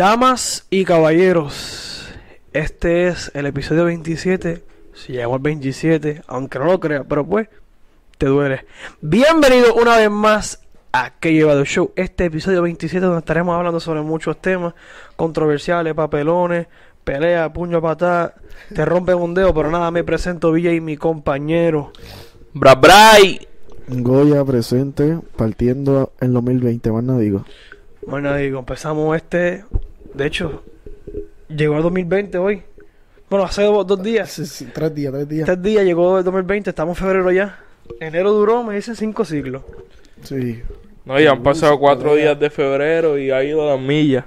Damas y caballeros, este es el episodio 27. Si llegamos al 27, aunque no lo creas, pero pues, te duele. Bienvenido una vez más a Que Llevado Show. Este episodio 27, donde estaremos hablando sobre muchos temas controversiales, papelones, pelea, puño a patada. Te rompen un dedo, pero nada, me presento Villa y mi compañero. Bra Bray. Goya presente, partiendo en 2020, más nada digo. Bueno, digo, empezamos este. De hecho, llegó el 2020 hoy. Bueno, hace dos, dos días. Sí, sí, tres días, tres días. Tres días llegó el 2020, estamos en febrero ya. Enero duró, me dicen, cinco siglos. Sí. No, ya han pasado cuatro días de febrero y ha ido a las millas.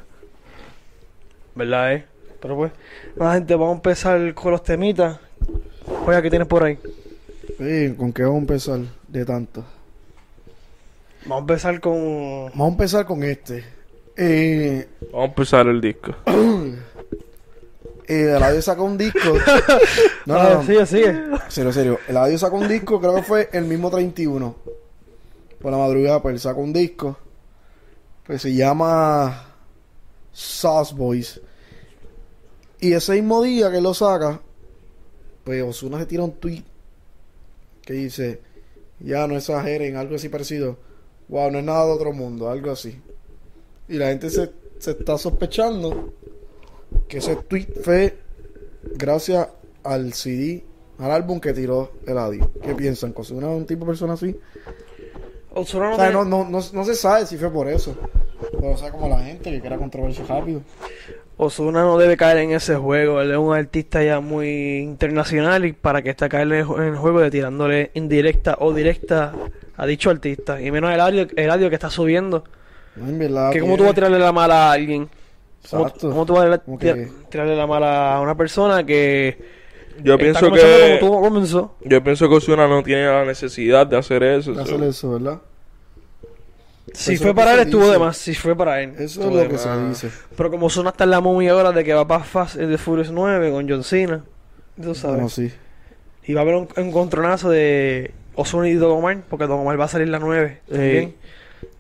¿Verdad, eh? Pero pues, nada, gente, vamos a empezar con los temitas. Oye, ¿qué tienes por ahí? Sí, ¿Con qué vamos a empezar? De tanto. Vamos a empezar con. Vamos a empezar con este. Eh, Vamos a empezar el disco. eh, el audio sacó un disco. No, Ah, no, no. Sigue, sigue. Serio, serio. El audio sacó un disco, creo que fue el mismo 31. Por la madrugada, pues él sacó un disco. Pues se llama Sauce Boys. Y ese mismo día que él lo saca, pues Osuna se tira un tweet que dice: Ya no exageren, algo así parecido. Wow, no es nada de otro mundo, algo así. Y la gente se, se está sospechando que ese tweet fue gracias al CD, al álbum que tiró Eladio. ¿Qué piensan? ¿Osuna es un tipo de persona así? O sea, no, no, no, no se sabe si fue por eso. Pero o sea, como la gente que quiera controversia rápido. Ozuna no debe caer en ese juego. Él es un artista ya muy internacional y para que esté caer en el ju- en el juego de tirándole indirecta o directa a dicho artista. Y menos el audio, el audio que está subiendo. No, en verdad. que ¿Cómo tú vas a tirarle la mala a alguien? ¿Cómo, Exacto. cómo tú vas a Como tira- que- tirarle la mala a una persona que Yo pienso que como tú comenzó? yo pienso que Osuna no tiene la necesidad de hacer eso. so- hacer eso, ¿verdad? Si Eso fue para él, estuvo dice. de más. Si fue para él. Eso es de lo que se dice. Pero como Ozuna está en la movie ahora de que va para Fast the Furious 9 con John Cena. Tú sabes. Bueno, sí. Y va a haber un encontronazo de Ozuna y Don Omar, porque Don Omar va a salir la 9 también.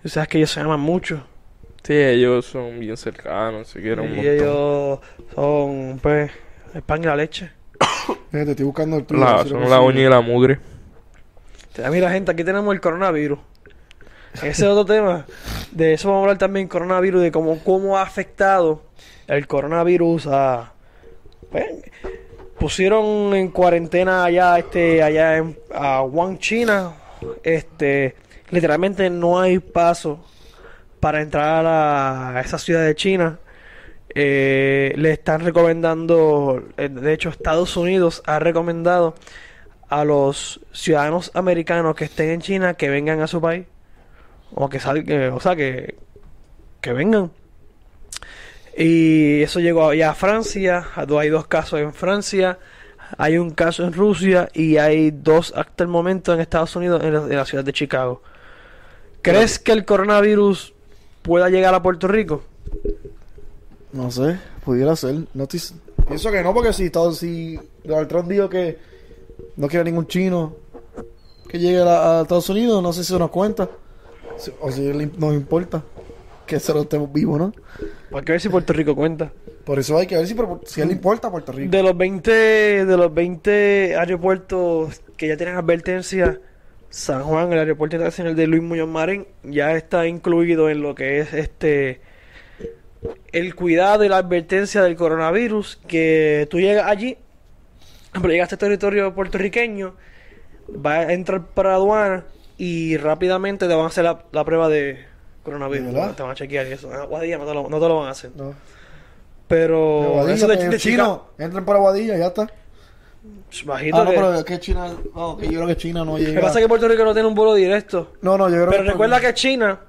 O sea, es que ellos se aman mucho. Sí, ellos son bien cercanos, se quieren un y montón. ellos son, pues, el pan y la leche. Estoy buscando el tweet. La- si lo son la uña y la mugre. Mira, gente, aquí tenemos el coronavirus. Ese es otro tema. De eso vamos a hablar también, coronavirus, de cómo, cómo ha afectado el coronavirus a... pues, pusieron en cuarentena allá, este, allá en a Wuhan, China. Este, literalmente no hay paso para entrar a esa ciudad de China. Eh, le están recomendando, eh, de hecho Estados Unidos ha recomendado a los ciudadanos americanos que estén en China que vengan a su país o que salgan, o sea que que vengan. Y eso llegó ya a Francia, hay dos casos en Francia, hay un caso en Rusia y hay dos hasta el momento en Estados Unidos en la, ciudad de Chicago. ¿Crees que el coronavirus pueda llegar a Puerto Rico? No sé, pudiera ser. No estoy... Pienso que no, porque si, todo, si Donald Trump dijo que no quiere ningún chino que llegue a, Estados Unidos, no sé si se nos cuenta. O si nos importa que se lo estemos vivos, ¿no? Hay que ver si Puerto Rico cuenta. Por eso hay que ver si, si él importa a Puerto Rico. De los 20 de los 20 aeropuertos que ya tienen advertencia, San Juan, el aeropuerto internacional de Luis Muñoz Marín, ya está incluido en lo que es este el cuidado y la advertencia del coronavirus, que tú llegas allí, pero llegas a este territorio puertorriqueño, vas a entrar para aduana y rápidamente te van a hacer la, la prueba de coronavirus, ¿De verdad? te van a chequear y eso. Ah, Guadilla no te lo, no te lo van a hacer. No. Pero eso de, de chino, entren por Aguadilla, ya está. Bajito Ah, no, que- pero es que China, no, que yo creo que China no Lo que llega. pasa es que Puerto Rico no tiene un vuelo directo. No, no, yo creo Pero que recuerda que China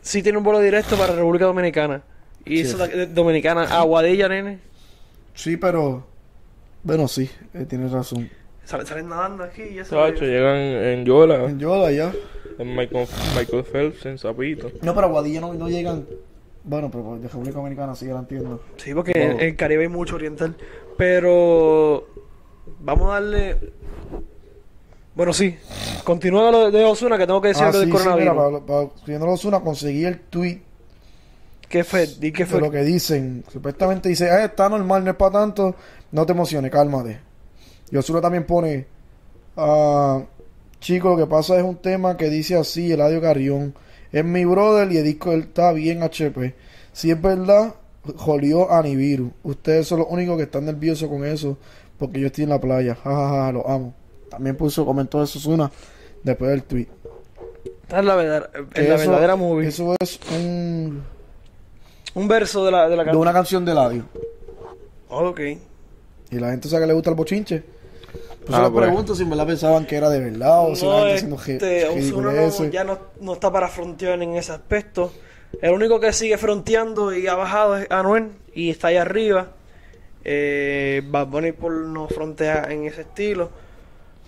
sí tiene un vuelo directo para República Dominicana. Y Sí. eso de- Dominicana, Aguadilla, nene. Sí, pero bueno, sí, eh, tienes razón. Salen, salen nadando aquí y eso. Chacho, llegan en Yola, En Yola ya. en Michael, Michael Phelps, en Zapito. No, pero Aguadilla no, no llegan. Bueno, pero de República Dominicana sí, ya lo entiendo. Sí, porque en el Caribe hay mucho oriental. Pero vamos a darle. Bueno, sí. Continúa lo de Osuna que tengo que decir Ah, lo del sí, sí, coronavirus. mira, para, Osuna, conseguí el tweet ¿Qué fue? ¿Y qué de fue? lo que dicen. Supuestamente dice, "Ah, está normal, no es para tanto, no te emociones, cálmate. Y Osuna también pone, ah, chico, lo que pasa es un tema que dice así, Eladio Carrión, es mi brother y el disco él está bien HP. Si es verdad, jolió a Nibiru. Ustedes son los únicos que están nerviosos con eso, porque yo estoy en la playa. Ja, ja, ja, lo amo. También puso, comentó eso Osuna después del tweet. Esta es la, verdad- es la eso- verdadera movie. Eso es un, Un verso de la, de la de canción. una canción de Eladio. Ok. Y la gente sabe que le gusta el bochinche. Pues Ah, yo pues. pregunto si en verdad pensaban que era de verdad o si la No, gente haciendo este, Ozuna no- ya no, no está para frontear en ese aspecto. El único que sigue fronteando y ha bajado es Anuel y está ahí arriba. Eh, Bad Bunny por no frontea en ese estilo.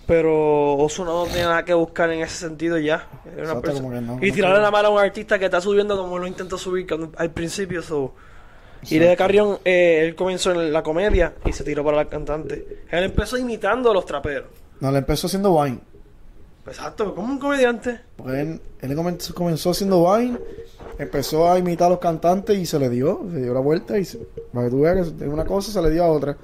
Pero Ozuna no tiene nada que buscar en ese sentido ya. Una Exacto, no, y no tirarle la mano a un artista que está subiendo como lo intentó subir cuando- al principio. So. Y de Carrión, eh, él comenzó en la comedia y se tiró para la cantante. Él empezó imitando a los traperos. No, le empezó haciendo Vine. Exacto, como un comediante. Porque él, él comenzó, comenzó haciendo Vine, empezó a imitar a los cantantes y se le dio, se dio la vuelta y se, para que tú veas que de una cosa se le dio a otra.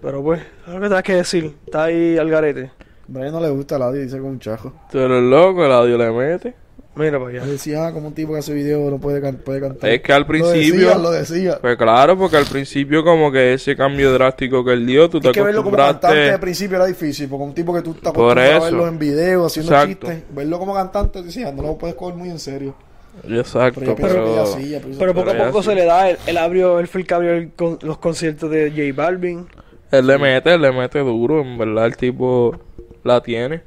Pero pues, es lo que tengas que decir. Está ahí al garete. A Brian no le gusta el audio, dice con un chajo. Tú eres loco, el audio le mete. Mira para Él allá. decía, ah, como un tipo que hace video no puede, can- puede cantar. Es que al Lo principio. decía, lo decía. Pues claro, porque al principio como que ese cambio drástico que él dio, tú te Es que verlo como cantante al principio era difícil, porque un tipo que tú estás Por acostumbrado a verlo en video, haciendo Exacto. chistes, verlo como cantante, decía, no lo puedes coger muy en serio. Exacto, Pero yo pienso que pero... sí, Pero que- poco a poco sí. se le da. Él, él abrió, él fue el que abrió el con- los conciertos de J Balvin. Él le mete, él le mete duro, en verdad el tipo la tiene.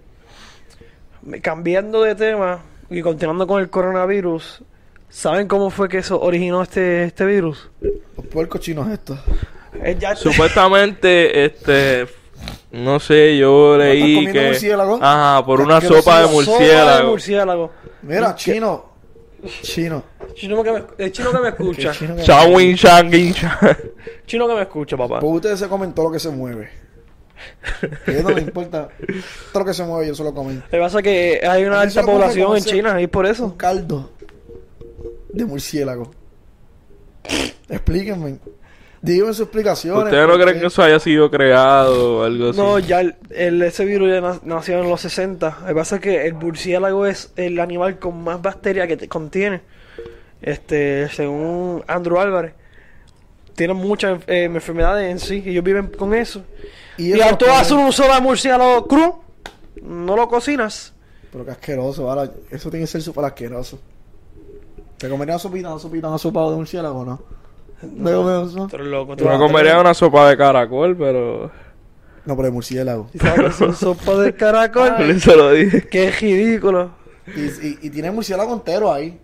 Cambiando de tema y continuando con el coronavirus. ¿Saben cómo fue que eso originó este, este virus? Los puercos chinos estos. Ya- Supuestamente, este... No sé, yo leí comiendo que... murciélago? Ajá, por ¿Qué- una sopa de murciélago? Sopa de murciélago. murciélago. Mira, chino. Chino. Chino que me, el chino que me escucha. chino que-. Chino que me escucha, papá. Pues ustedes se comen todo lo que se mueve. Ellos no les importa. Todo lo que se mueve, ellos se lo comen. Lo que pasa es que hay una alta me población en China y por Un eso. caldo de murciélago. Explíquenme. Díganme sus explicaciones. ¿Ustedes no porque- creen que eso haya sido creado o algo así? No, ya el, el- ese virus ya na- nació en los 60. Lo que pasa es que el murciélago es el animal con más bacterias que te contiene. Este, según Andrew Álvarez. Tienen muchas eh, enfermedades en sí. Ellos viven con eso. Y al tú hacer un de murciélago cru, no lo cocinas. Pero qué asqueroso, ahora. Eso tiene que ser súper asqueroso. ¿Te comerías sopita, una sopita, una sopa de murciélago o no? Eso. Tú eres loco. Yo me comería una sopa de caracol, pero... No, pero de murciélago. ¿Y sabes que es sopa de caracol? Se lo dije. Qué ridículo. Y, y, y tiene murciélago entero ahí.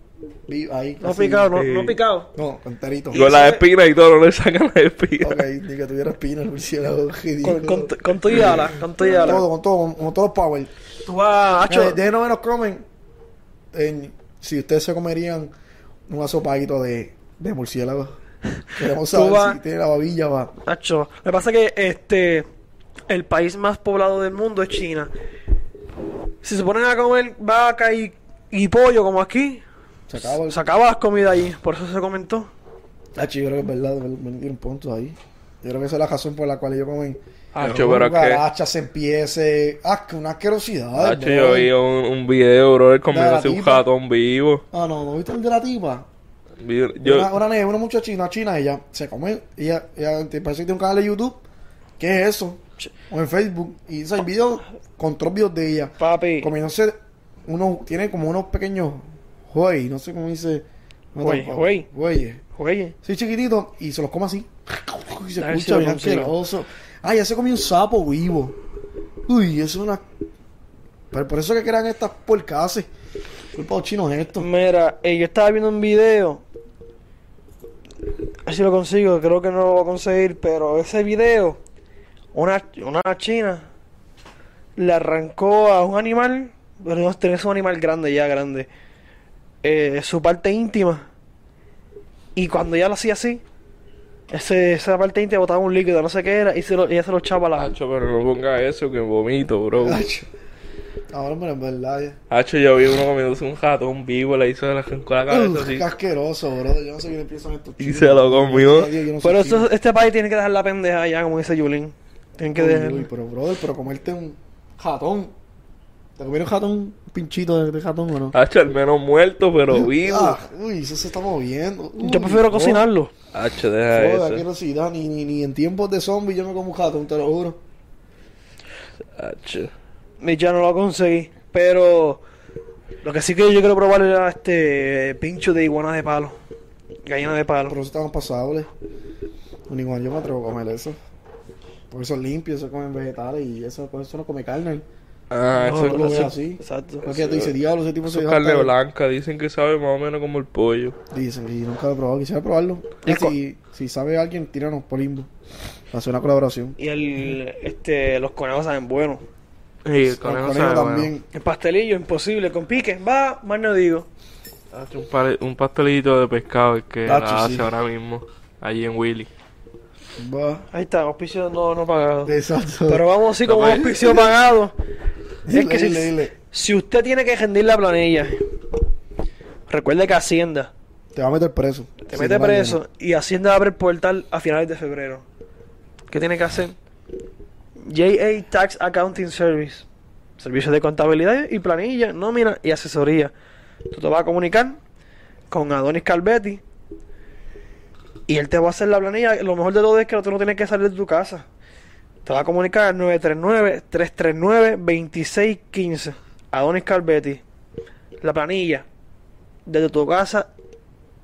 Ahí No así. picado, no, Sí. no picado. No, enterito. Con las espinas y todo, no le sacan las espinas. Ok, ni que tuviera espina el murciélago. Con, con, con tu y ala, con tu y Con ala. todo, con todo, con, con todos los power. Tú vas, hacho, Eh, déjenos menos comen en- si ustedes se comerían un asopadito de, de murciélago. Queremos saber si tiene la babilla va. Nacho, lo que pasa es que este el país más poblado del mundo es China. Si se ponen a comer vaca y, y pollo como aquí, Se acaba el se acaba las comidas allí, por eso se comentó. Ah, yo creo que es verdad, me, me dieron puntos ahí. Yo creo que esa es la razón por la cual ellos comen Hacho, pero es que... garachas, empiece. Ah, que una asquerosidad. Hacho, yo vi un, un video, bro, él comiéndose un ratón vivo. Ah, no, ¿no viste el de la tipa? Una, Yo, una, nena, una muchachina china, ella se come, ella, ella te parece que tiene un canal de YouTube. ¿Qué es eso? O en Facebook. Y ese video con tres videos de ella. Papi, Comiéndose unos, tiene como unos pequeños no sé cómo dice. Juey. Jueyes. oye, Sí, chiquitito, y se los come así. Y se escucha bien asqueroso. Ah, ya se comió un sapo vivo. Uy, eso es una. Pero por eso que crean estas porcases. Culpa los chinos esto. mira, eh, yo estaba viendo un video. A ver si lo consigo, creo que no lo voy a conseguir, pero ese video, una, una china le arrancó a un animal, pero no tenés un animal grande ya, grande, eh, su parte íntima. Y cuando ya lo hacía así, ese, esa parte íntima botaba un líquido, no sé qué era, y se lo, ella se lo echaba a la... Hacho, pero no ponga eso, que vomito, bro. Acho. Ahora, pero en verdad. ya. Hacho, yo vi uno comiéndose un ratón vivo, le hizo la con la cabeza Uf, así. qué asqueroso, bro. Yo no sé quién piensan estos Y chinos. se lo comió. No Pero eso- este país tiene que dejar la pendeja ya, como dice Yulín. Tienen que Uy, dejar. uy, pero, brother, pero comerte un ratón. ¿Te comieron un ratón, pinchito de, de ratón o no? Hacho, al menos muerto, pero vivo. Ah, uy, eso se está moviendo. Uy, Yo prefiero no. cocinarlo. Hacho, Joder, deja qué eso. Ni, ni, ni en tiempos de zombies yo me como un ratón, te lo juro. Hacho. Y ya no lo conseguí. Pero lo que sí que yo quiero probar era este pincho de iguana de palo. Gallina de palo. Pero eso está más pasable. Un igual yo me atrevo a comer eso. Porque eso es limpio, eso comen vegetales y eso, eso no come carne. Ah, No, eso, no veo así. Exacto. Porque tú dices, diablo, ese tipo se es carne blanca. Dicen que sabe más o menos como el pollo. Dicen, y nunca lo he probado, quisiera probarlo. ¿Y si, si sabe alguien, tíranos por limbo. Hacer una colaboración. Y el, este, los conejos saben buenos. Sí, el conejo conejos sabe también. bueno. El pastelillo, imposible. Con pique, va, más no digo. Un, pale- un pastelito de pescado es que Hacho, la hace sí. ahora mismo. Allí en Willy. Va. Ahí está, auspicio no, no pagado. Exacto. Pero vamos así como No, auspicio pagado. Es Dile, que si, dile, dile. si usted tiene que rendir la planilla, recuerde que Hacienda Te va a meter preso. te mete preso y Hacienda abre el portal a finales de febrero. ¿Qué tiene que hacer? JA Tax Accounting Service. Servicios de contabilidad y planilla, nómina y asesoría. Tú te vas a comunicar con Adonis Calvetti y él te va a hacer la planilla. Lo mejor de todo es que tú no tienes que salir de tu casa. Te va a comunicar al 939-339-2615. Adonis Calvetti. La planilla. Desde tu casa.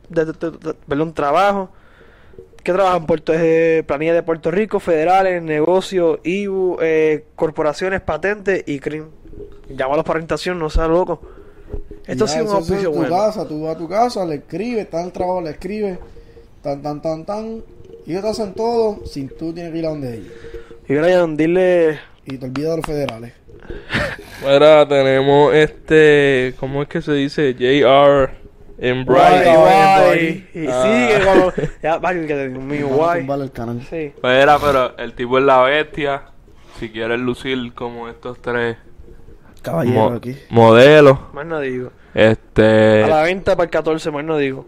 Desde tu, perdón, trabajo. ¿Qué trabajan? Puerto, eh, planilla de Puerto Rico, federales, negocios, IBU, eh, corporaciones, patentes y CRIM. Llámalos para orientación, no seas loco. Esto sí es un auspicio bueno. casa, tú vas a tu casa, le escribes, está en el trabajo, le escribes, tan, tan, tan, tan. Y ellos te hacen todo sin tú tienes que ir a donde ellos. Y Brian, dile. Y te olvidas de los federales. Ahora tenemos este. ¿Cómo es que se dice? JR en Guay, Bright. guay. Y Ah. sigue con los. Ya, vaya, que Dios mío, guay. el canal. Sí. Espera, pero el tipo es la bestia. Si quieres lucir como estos tres Caballero mo- aquí. modelos. Más no digo. Este. A la venta para el 14, más no digo.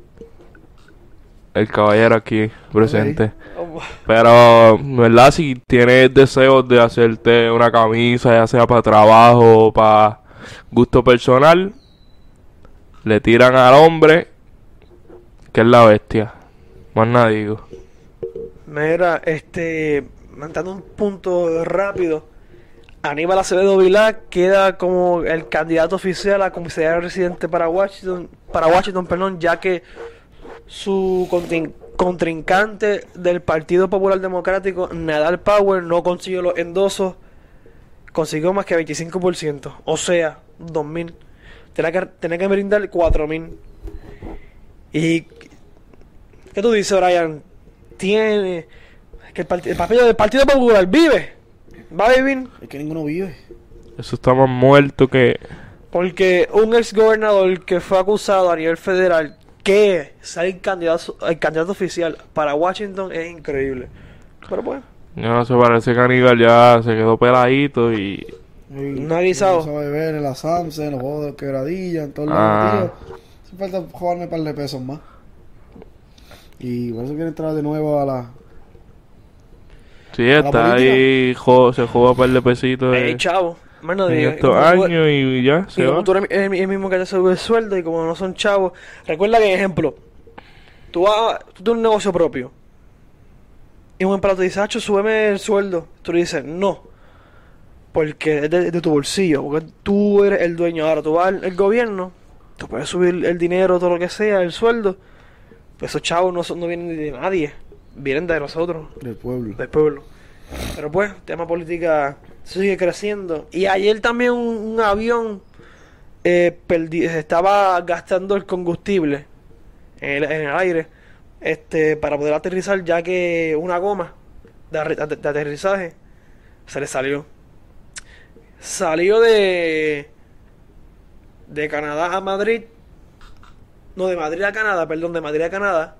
El caballero aquí presente. Oh, Pero, ¿verdad? Si tienes deseos de hacerte una camisa, ya sea para trabajo o para gusto personal, le tiran al hombre, que es la bestia. Más nada digo. Mira, este. Mandando un punto rápido. Aníbal Acevedo Vilá queda como el candidato oficial a comisario residente para Washington, para Washington, perdón, ya que su contrin- contrincante del Partido Popular Democrático, Nadal Power, no consiguió los endosos, consiguió más que 25%, o sea, 2.000. Tenía que, tenía que brindar 4.000. ¿Y qué tú dices, Brian? Tiene que el, part- el partido del Partido Popular vive, va a vivir. Es que ninguno vive. Eso está más muerto que... Porque un ex gobernador que fue acusado a nivel federal que ser candidato, el candidato oficial para Washington es increíble. Pero pues, Yo no sé, parece que Aníbal ya se quedó peladito y... No ha guisado. No sabe ver en la Samsung, en los juegos de quebradilla, en todos Ah. lados, tío. Hace falta jugarme un par de pesos más. Y por eso quiere entrar de nuevo a la. Sí, está ahí, jo- se juega un par de pesitos hey, de- chavo, mano en diga, estos como años y ya, y se como va. tú eres el, el mismo que te sube el sueldo y como no son chavos, recuerda que, ejemplo, tú, vas, tú tienes un negocio propio y un empleado te dice, Hacho, súbeme el sueldo. Tú le dices, no, porque es de, de tu bolsillo, porque tú eres el dueño. Ahora tú vas al el gobierno, tú puedes subir el dinero, todo lo que sea, el sueldo. Pues esos chavos no, son, no vienen de nadie, vienen de nosotros del pueblo. del pueblo. Pero pues, tema política sigue creciendo. Y ayer también un, avión eh, estaba gastando el combustible en el, aire este para poder aterrizar, ya que una goma de aterrizaje se le salió. Salió de de Canadá a Madrid. No, de Madrid a Canadá, perdón, de Madrid a Canadá.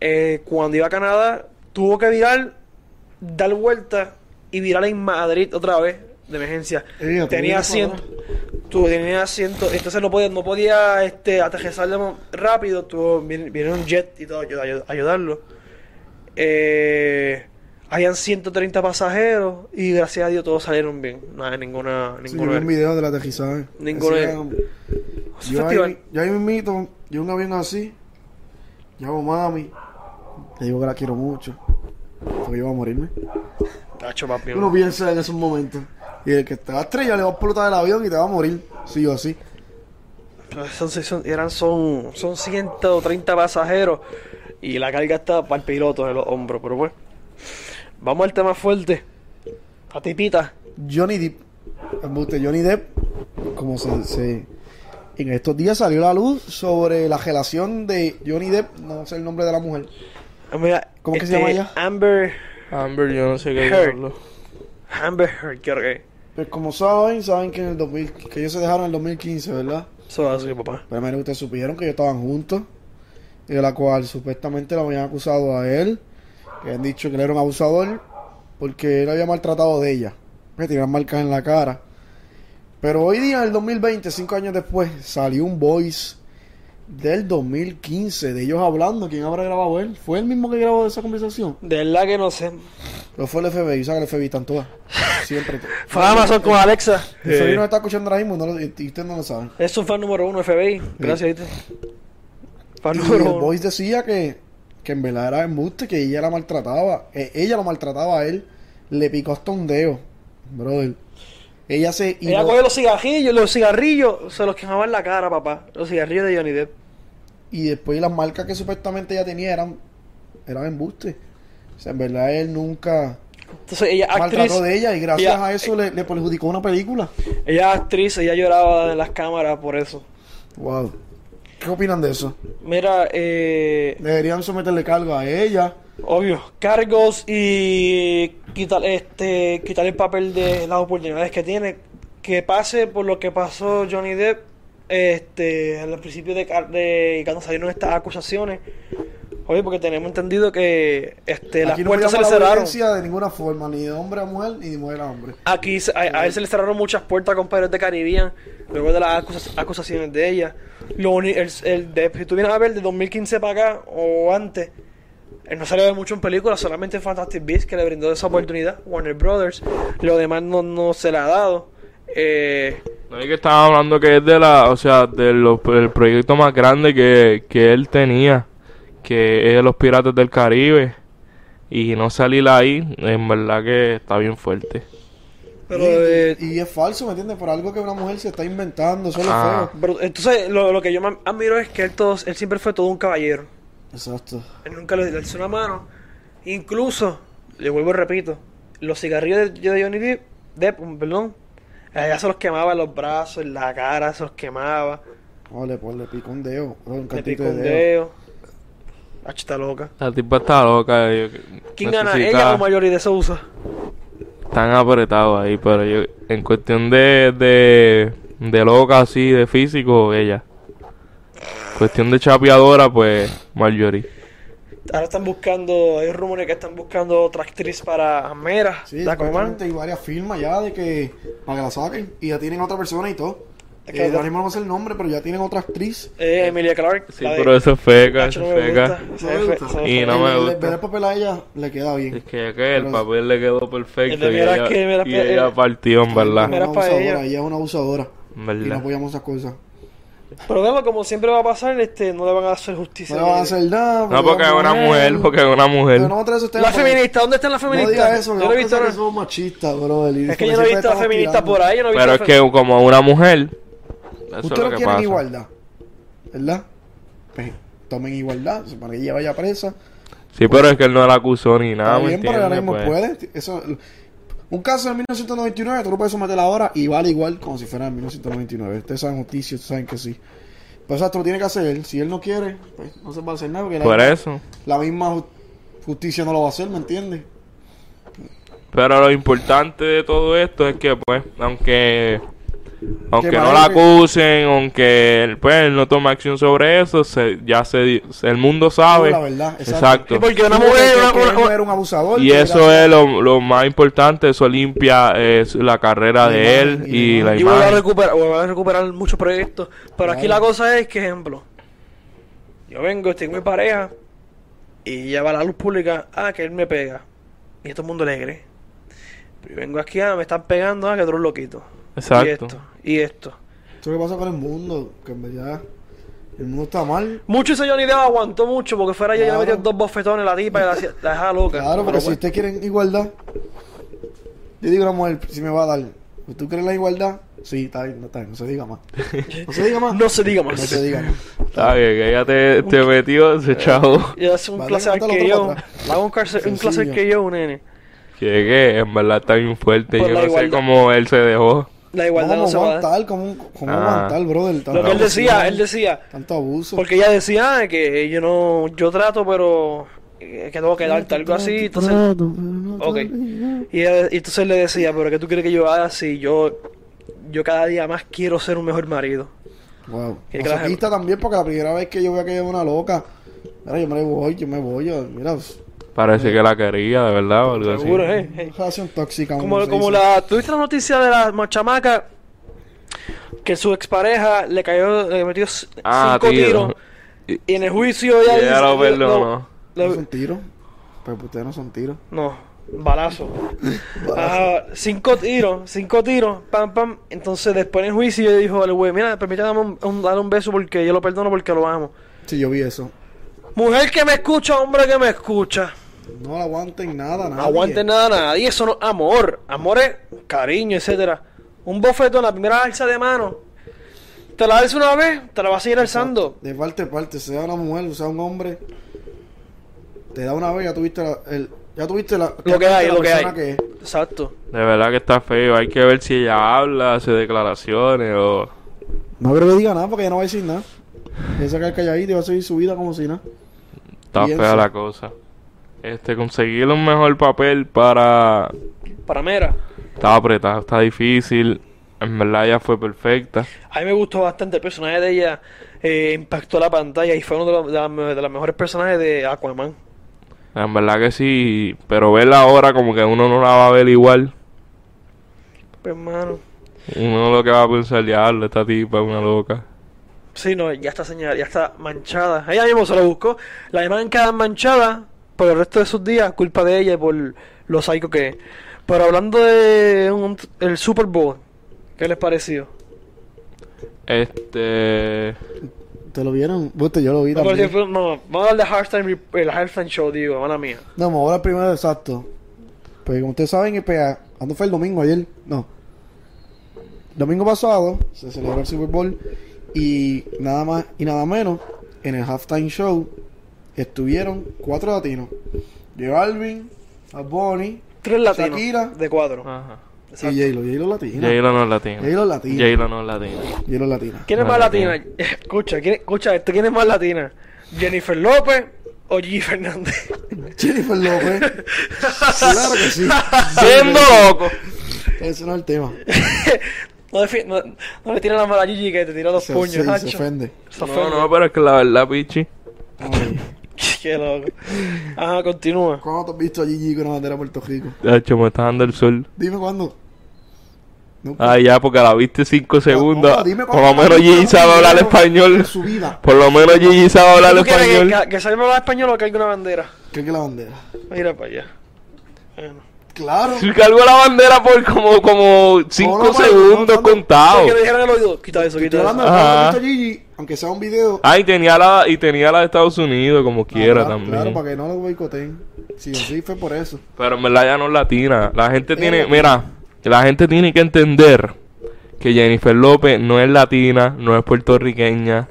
Eh, cuando iba a Canadá, tuvo que virar, dar vuelta y virar en Madrid otra vez. de emergencia. Tenía para tú tenías ciento, entonces no podía, no podía este, aterrizar de mo- rápido, tuvo, viene, viene un jet y todo ayud- ayudarlo. Eh, habían 130 pasajeros y gracias a Dios todos salieron bien. No hay ninguna, Sí, ninguna. vi un video del aterrizaje. Ninguno Yo ahí, yo ahí mismito, yo un avión así, llamo mami, le digo que la quiero mucho, porque yo voy a morirme. Tacho, papi, Uno piensa en esos momentos. Y el que te va a estrellar le va a explotar el avión y te va a morir, sí o sí. Son, son- eran, son, son 130 pasajeros y la carga está para el piloto en los hombros, pero bueno. Vamos al tema fuerte. A tipita. Johnny Depp, Johnny Depp, como se, se- en estos días salió la luz sobre la relación de Johnny Depp, no sé el nombre de la mujer. Mira, ¿Cómo que se llama ella? Amber, Amber, yo no sé qué diablo. Amber Heard, creo que. Pues como saben, saben que en el 2000, que ellos se dejaron en el 2015, ¿verdad? Eso va así, papá. Pero menos ustedes supieron que ellos estaban juntos. Y de la cual supuestamente lo habían acusado a él. Que habían dicho que él era un abusador. Porque él había maltratado de ella. Que tenían marcas en la cara. Pero hoy día, en el 2020, cinco años después, salió un voice del 2015 de ellos hablando. ¿Quién habrá grabado él? ¿Fue él mismo que grabó esa conversación? De verdad que no sé. Pero fue el FBI. ¿Sabes que el FBI están todas? Siempre. Fue Amazon con Alexa. El FBI nos está escuchando ahora mismo no lo- y ustedes no lo saben. Es un fan número uno, FBI. Gracias, ¿viste? Fan Y el número uno. voice decía que, que en verdad era embuste, que ella la maltrataba. Eh, ella lo maltrataba a él. Le picó hasta un dedo. Brother. Ella se... y Ella cogió los cigarrillos, los cigarrillos se los quemaban en la cara, papá. Los cigarrillos de Johnny Depp. Y después las marcas que supuestamente ella tenía eran, eran embuste. O sea, en verdad él nunca Entonces ella actriz. maltrató de ella y gracias ella- a eso le, le perjudicó una película. Ella actriz, ella lloraba en las cámaras por eso. Wow. ¿Qué opinan de eso? Mira, eh, Deberían someterle cargo a ella. obvio, cargos y quitar este quitar el papel de las oportunidades que tiene. Que pase por lo que pasó Johnny Depp este al principio de, de cuando salieron estas acusaciones. Oye, porque tenemos entendido que este las no puertas se le la cerraron. de ninguna forma, ni de hombre a mujer, ni de mujer a hombre. Aquí a, a él se le cerraron muchas puertas con Pirates de Caribbean luego de las acusaciones de ella. Lo el, el de, si tú vienes a ver de 2015 para acá o antes, él no salió de mucho en películas, solamente en Fantastic Beasts que le brindó esa oportunidad, Warner Brothers. Lo demás no, no se le ha dado. Eh, No es que estaba hablando que es de la, o sea, del el proyecto más grande que, que él tenía, que es de los Piratas del Caribe. Y no salir ahí, en verdad que está bien fuerte. pero, y, eh, y es falso, ¿me entiendes? Por algo que una mujer se está inventando, eso es lo Ah. feo. pero, entonces, lo, lo que yo más admiro es que él, todos, él siempre fue todo un caballero. Exacto. Él nunca le, le alzó una mano. Incluso, le vuelvo y repito, los cigarrillos de, de Johnny Depp, Depp, perdón, ella se los quemaba en los brazos, en la cara, se los quemaba. Oh, le, pues, le picó un dedo. oh, un Le picó de un dedo. Ach, está loca. La tipa está loca. yo- ¿Quién gana? ¿Ella o Mayori de Sousa? Están apretados ahí, pero yo, en cuestión de, de, de loca así, de físico, ella. Cuestión de chapeadora, pues, Marjorie. Ahora están buscando, hay rumores que están buscando otra actriz para Mera, Sí, hay varias firmas ya de que para que la saquen y ya tienen otra persona y todo. Es que Eh, ahora mismo no sé el nombre, pero ya tienen otra actriz. Eh, Emilia Clarke. Sí, pero eso es feca, eso es feca. Y no me gusta. Ver el papel a ella le queda bien. Es que, que el papel le quedó perfecto. Y ella, que- y eh, ella partió, en verdad. Mira una pa' abusadora, ella. ella es una abusadora. En Y no apoyamos esas cosas. Pero vemos, como siempre va a pasar, este, no le van a hacer justicia. No le van a hacer nada. No, porque es una mujer, porque es una mujer. Pero no La porque- feminista, ¿dónde están las No feministas? eso, yo no he visto que nada. somos machistas, bro. Es que yo no he visto a feministas por ahí, yo no he visto Pero es que como una mujer, eso es Ustedes lo no que quieren pasa. igualdad, ¿verdad? Pues tomen igualdad, para que ella vaya presa. Sí, pero es que él no la acusó ni nada, Está ¿me bien, pero ahora mismo Pues, puede. Eso, un caso de 1999, tú lo puedes someter ahora y vale igual como si fuera en 1999. Ustedes saben justicia, ustedes saben que sí. Pues eso lo tiene que hacer él. Si él no quiere, pues no se va a hacer nada. Porque la, Por eso. la misma ju- justicia no lo va a hacer, ¿me entiendes? Pero lo importante de todo esto es que, pues, aunque Aunque Que no la que- acusen, aunque él, pues, él no toma acción sobre eso, se, ya se, el mundo sabe. La verdad, exacto. Exacto. Sí, porque una mujer, una- una- no era un abusador. Y eso era- es lo, lo más importante, eso limpia la carrera La de imagen, él y y la la Y vuelve a imagen. recuperar, a recuperar muchos proyectos. Pero aquí la cosa es que, ejemplo, yo vengo, estoy con mi pareja y ya va a la luz pública, ah, que él me pega. Y todo el mundo le cree. Pero yo vengo aquí, ah, me están pegando, ah, que un loquito. Exacto. Y esto, y esto. Eso es lo que pasa con el mundo, que en verdad el mundo está mal. Mucho ese Johnny Depp aguantó mucho porque fuera yo le Claro. metí dos bofetones a la tipa y la, la dejaba loca. Claro, porque Pero si bueno. ustedes quieren igualdad, yo digo a la mujer, si me va a dar, ¿tú quieres la igualdad? Sí, está bien, no, está bien, no se diga más. No se diga más. No se diga No más. se diga más. Está bien, que ella te, te metió ese chavo. Y hace un Vale, clase mándalo que yo. Hago un clase, un clase Sencillo. que yo, nene. Que, que en verdad está bien fuerte. Por Yo la no sé igualdad. cómo él se dejó. La igualdad ¿Cómo no se va a dar. aguantar? ¿Cómo, cómo Ah. aguantar, brother? Lo que él decía, abuso, él decía, Tanto abuso. porque ella decía ah, que yo no, yo trato, pero eh, que tengo que darte algo así, entonces, Trato, pero no ok. te digo. y, ella- y entonces le decía, pero ¿qué tú quieres que yo haga si yo, yo cada día más quiero ser un mejor marido? Wow. Masoquista también, porque la primera vez que yo veo que ella es una loca, mira, yo me voy, yo me voy, yo, mira, Parece que la quería, de verdad. o algo así. Seguro, eh. eh. una relación tóxica. Como, como la, ¿tuviste la noticia de la chamaca que su expareja le cayó, le metió Ah, cinco tío. tiros Y- y en el juicio ella y ella dice- lo perdonó. lo- ¿No son tiros? Pero pues ustedes no son tiros. No, balazo. Ah, cinco tiros, cinco tiros, pam, pam. Entonces, después en el juicio, dijo al güey: Mira, permítame un, un- darle un beso porque yo lo perdono porque lo amo. Sí, yo vi eso. Mujer que me escucha, hombre que me escucha. No la aguanten nada, nada. No aguante nada a nadie, eso no amor. Amor es cariño, etcétera. Un bofetón, la primera alza de mano. Te la alza una vez, te la vas a seguir alzando. De parte a parte, sea una mujer sea un hombre, te da una vez, ya tuviste la, el, ya tuviste la, Lo que hay, lo que hay. Exacto. De verdad que está feo. Hay que ver si ella habla, hace declaraciones o... No creo que diga nada porque ella no va a decir nada. Ella se quedar calladita y va a seguir su vida como si nada. Está Piensa. fea la cosa. Este, conseguir un mejor papel para... Para Mera. Está apretado, está difícil. En verdad ella fue perfecta. A mí me gustó bastante el personaje de ella. eh, impactó la pantalla y fue uno de los, de los mejores personajes de Aquaman. En verdad que sí. Pero verla ahora como que uno no la va a ver igual. Pues, hermano. Uno lo que va a pensar, diablo, esta tipa es una loca. Sí, no, ya está señalada, ya está manchada. Ella mismo se lo buscó. La imagen queda manchada por el resto de sus días, culpa de ella y por lo psycho que es. Pero hablando de un- el Super Bowl, ¿qué les pareció? Este... ¿Te lo vieron? Bueno, yo lo vi también. pareció- no, vamos a hablar de Halftime, el Halftime Show, digo, mala mía. No, vamos ahora primero exacto. Pues como ustedes saben, el PA, ¿cuándo fue el domingo ayer? No. Domingo pasado se celebró el Super Bowl y nada más y nada menos en el halftime show estuvieron cuatro latinos. J Balvin, Bad Bunny Tres latinos Shakira. de cuatro. Ajá. Exacto. y J-Lo. J-Lo latina. J-Lo no es latina. J-Lo latina. J-Lo no es latina. J-Lo latina. ¿Quién es No, más latina. latina? Escucha, ¿quién, escucha esto, ¿quién es más latina? ¿Jennifer López o Gigi Fernández? Jennifer López. claro que sí. Siendo loco. Ese no es el tema. no, defi- no, no le tiren la mala a Gigi que te tira dos Se, puños, se- se ofende. Se No, ofende. no, pero es que la verdad, pichi. Ay, Qué loco. Ajá, continúa. ¿Cuándo te has visto a Gigi con la bandera de Puerto Rico? De hecho, me está dando el sol. Dime cuándo. Nunca. Ah, ya, porque la viste cinco segundos. No, dime Por lo menos Gigi sabe hablar español. en su vida. Por lo menos Gigi sabe hablar ¿Tú quieres español. que, que salga hablar español o que hay una bandera? ¿Qué que la bandera? Mira para allá. Bueno. Claro. Si cargó la bandera por como, como cinco No, no, no, segundos no, contados. Que le dijeron al oído, quita eso, quita eso. Ajá. Gigi, aunque sea un video. Ah, y tenía la, y tenía la de Estados Unidos, como quiera Ah, claro, también. Claro, para que no lo boicoteen. Sí, sí, fue por eso. Pero en verdad ya no es latina. La gente tiene, Eh. mira, la gente tiene que entender que Jennifer López no es latina, no es puertorriqueña,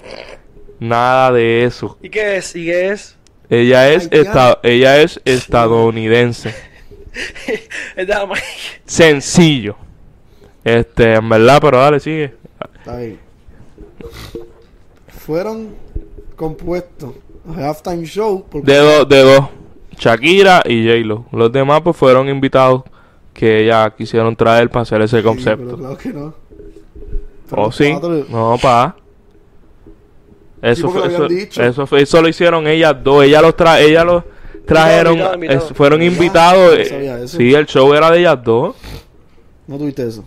nada de eso. ¿Y qué es? ¿Y qué es? Ella es, esta- ella es estadounidense. Sencillo. Este, en verdad, pero dale, sigue. Está bien. Fueron compuestos halftime show De dos, de dos. Shakira y J-Lo. Los demás pues fueron invitados que ella quisieron traer para hacer ese Sí, concepto. pero claro que no. Pero ¿O los sí? cuatro- No, pa. Eso, fue, eso, fue- eso lo hicieron ellas dos. Ellas los, tra ellas los trajeron. Es- fueron invitados. No eh, sabía eso. Sí, el show era de ellas dos. No tuviste eso.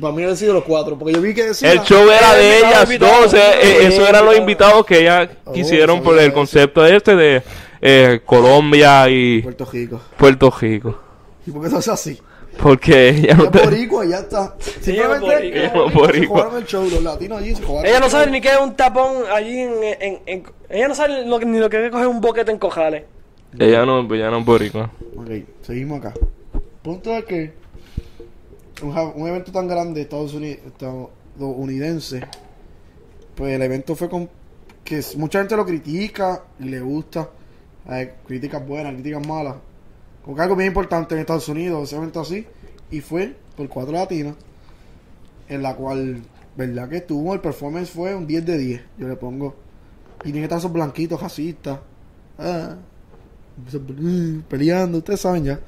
Para mí había sido los cuatro, porque yo vi que decía... El show era de ellas invitado. dos. eh, eh, Sí, esos eran los invitado. invitados que ellas Oh, quisieron por el eso. concepto este de eh, Colombia y Puerto Rico. Puerto Rico. ¿Y por qué eso es así? Porque ella no Es te- boricua, ya está. Simplemente Ella es se boricua. jugaron el show, los latinos allí se jugaron Ella el no sabe ni qué es un tapón allí en... en, en- ella no sabe lo que- ni lo que es coger un boquete en cojales. Ella no, ella no es boricua. Ok, seguimos acá. Punto es que un, evento tan grande de Estados Unidos, estadounidense, pues el evento fue con que mucha gente lo critica y le gusta, hay críticas buenas, críticas malas, como que algo bien importante en Estados Unidos, ese evento así, y fue por cuatro latinas, en la cual, verdad que tuvo, el performance fue un 10 de 10, yo le pongo, y tiene que estar esos blanquitos racistas, ah, peleando, ustedes saben ya.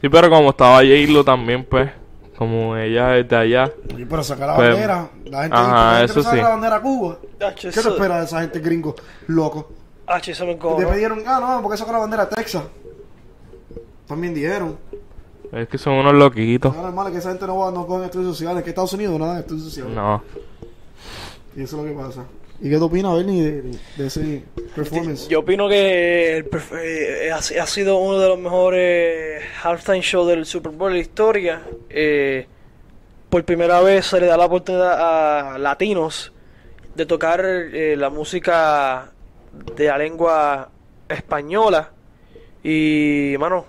Sí, pero como estaba J-Lo también, pues, como ella es de allá. Oye, pero sacar la Pues, bandera, la gente, ajá, la gente eso no saca sí. la bandera a Cuba. H, ¿Qué te espera de esa gente gringo loco? H, eso me Y te pidieron, ah, no, porque saca la bandera a Texas. También dijeron. Es que son unos loquitos. No es normal que esa gente no va no coge estudios sociales. Que Estados Unidos no dan estudios sociales. No. Y eso es lo que pasa. ¿Y qué tú opinas, Bernie, de, ese performance? Yo opino que eh, ha, sido uno de los mejores halftime shows del Super Bowl de la historia. Eh, por primera vez se le da la oportunidad a latinos de tocar eh, la música de la lengua española. Y, mano,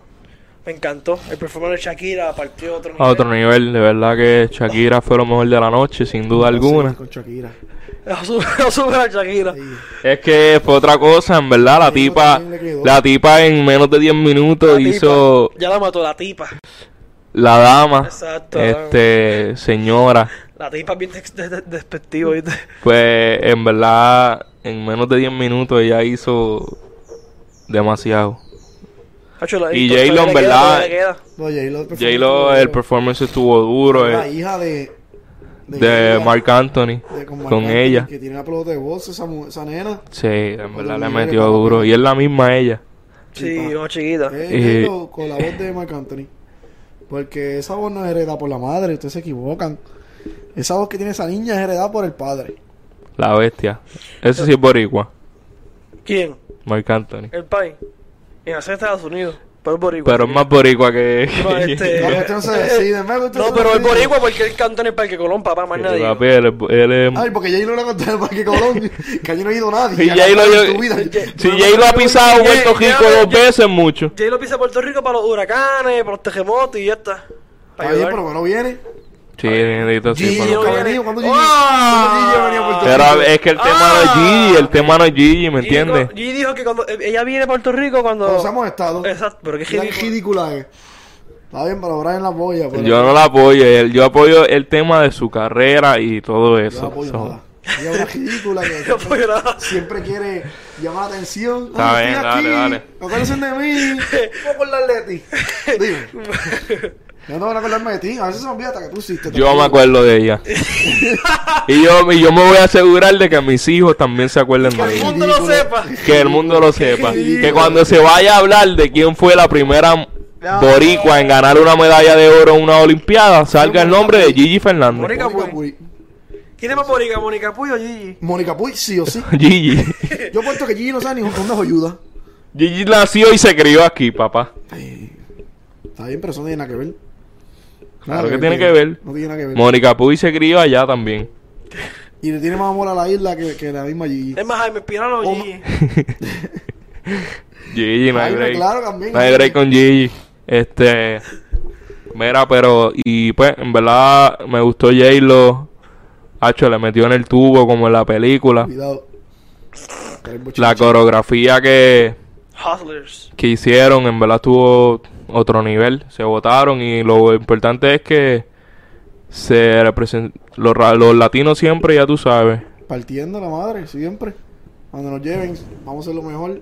me encantó. El performance de Shakira partió a otro nivel. A otro nivel, de verdad que Shakira fue lo mejor de la noche, sin duda alguna. Con Shakira. A. Sí. Es que fue otra cosa, en verdad, la tipa, la tipa en menos de 10 minutos La tipa. hizo Ya la mató la tipa. la dama, Exacto. este, señora, La tipa es bien de- de- despectiva, ¿viste? pues en verdad, en menos de 10 minutos ella hizo demasiado. La- Y J-Lo, en verdad. No, J-Lo, el performance estuvo el performance estuvo duro, La eh, hija de... de ella, Mark Anthony, de- con, Marc con Anthony, ella. Que tiene una pelota de voz esa, mu- esa nena. Sí, en verdad le metió duro. Y es la misma ella. Sí, más chiquita. Eh, Eh. Con la voz de Marc Anthony. Porque esa voz no es heredada por la madre, ustedes se equivocan. Esa voz que tiene esa niña es heredada por el padre. La bestia. Ese sí es boricua. ¿Quién? Mark Anthony. El país. En hacer Estados Unidos. Pero es boricua. Pero es más boricua que... No, este- No, no se decide, No, pero es boricua porque él canta en el Parque Colón, papá, más nadie. papi, él, es- él es- Ay, porque J-Lo le contó en el Parque Colón que allí no ha ido nadie. Y En yo- tu vida. Si Jay lo ha pisado Jay- Puerto Jay- Rico Jay- dos veces, mucho. Jay lo pisa a Puerto Rico para los huracanes, para los terremotos y ya está. Para ayudar. pero bueno, viene. Sí, bendito, sí. Gigi ha viene. venido. ¿Cuándo Gigi? ¡Ah! ¿Cuándo Gigi venido a Puerto Pero Rico? es que el tema no es Ah. Gigi, el tema no es Gigi, ¿me Gigi entiendes? Gigi dijo que cuando eh, ella viene a Puerto Rico cuando... Cuando hemos estado. Exacto, pero qué ridículo. ridícula es. Está bien, pero Brian la apoya. Pero Yo no la apoyo, yo apoyo el tema de su carrera y todo Yo eso. apoyo So, nada. Ella es una ridícula que No siempre, apoyo nada. siempre quiere llamar la atención. Está bien, estoy dale, aquí. dale. Acuérdense de mí. Voy por la Atleti. Dime. Yo no voy a acordarme de ti. A veces se me olvida hasta que tú hiciste. te Yo me acuerdo de ella. y yo, y yo me voy a asegurar de que mis hijos también se acuerden Que de el ella. mundo lo sepa. Que el mundo lo sepa. Que cuando se vaya a hablar de quién fue la primera boricua en ganar una medalla de oro en una olimpiada, salga el nombre de Gigi Fernández. Mónica Mónica Puy. ¿Quién es más Mónica? ¿Mónica Puy o Gigi? Mónica Puy, sí o sí. Gigi. Yo puesto que Gigi no sabe ni dónde ayuda. Gigi nació y se crió aquí, papá. Está bien, pero eso no tiene nada que ver. Claro que tiene que ver. No tiene nada que ver. Mónica Puy se crió allá también. y le tiene más amor a la isla que, que la misma Gigi. Es más Jaime Espinal o Gigi. Gigi, no hay Jaime, break. claro, también. No hay break con Gigi. Este. Mira, pero. Y pues, en verdad, me gustó J-Lo. Hacho, le metió en el tubo como en la película. Cuidado. La coreografía que, Hustlers. que hicieron, en verdad, tuvo otro nivel. Se votaron y lo importante es que se los, los latinos siempre, ya tú sabes. Partiendo la madre, siempre. Cuando nos lleven, vamos a hacer lo mejor.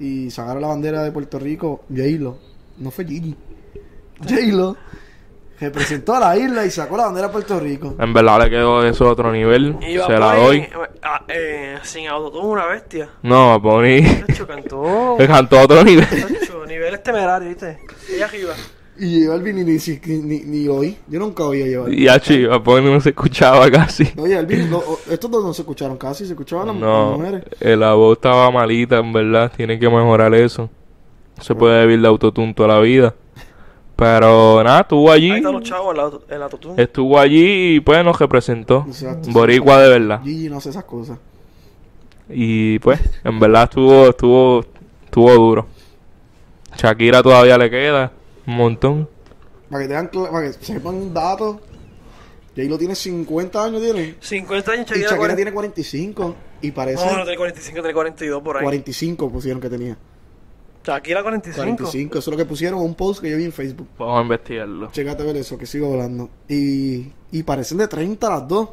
Y sacar la bandera de Puerto Rico, J-Lo. No fue Gigi. J-Lo. Representó a la isla y sacó la bandera de Puerto Rico. En verdad le quedó eso a otro nivel. Se la doy. eh, ah, eh, sin autotune, una bestia. No, Chacho, cantó. le cantó a otro nivel. Niveles temerarios, ¿viste? Y arriba. Y J Balvin ni, ni, si- ni, ni hoy. Yo nunca oí a J Balvin. Y achi, Bad Bunny no se escuchaba casi. Oye, Balvin, no, o- estos dos no se escucharon casi, se escuchaban las, las No, mujeres. eh, la voz estaba malita, en verdad. Tiene que mejorar eso. No se puede vivir de autotune toda la vida. Pero nada, estuvo allí. Ahí están los chavos, el, auto, el autotune. Estuvo allí y pues nos representó. Exacto. Boricua de verdad. Gigi no hace esas cosas. Y pues, en verdad estuvo, estuvo, estuvo duro. Shakira todavía le queda un montón. Para que tengan para que sepan un dato. J lo tiene 50 años, tiene. 50 años, Y Shakira. Shakira 40. tiene 45. Y parece No, no tiene 45, tiene 42 por ahí. 45 pusieron que tenía. Shakira 45. 45, eso es lo que pusieron en un post que yo vi en Facebook. Vamos a investigarlo. Checate a ver eso, que sigo hablando. Y, y parecen de 30 las dos.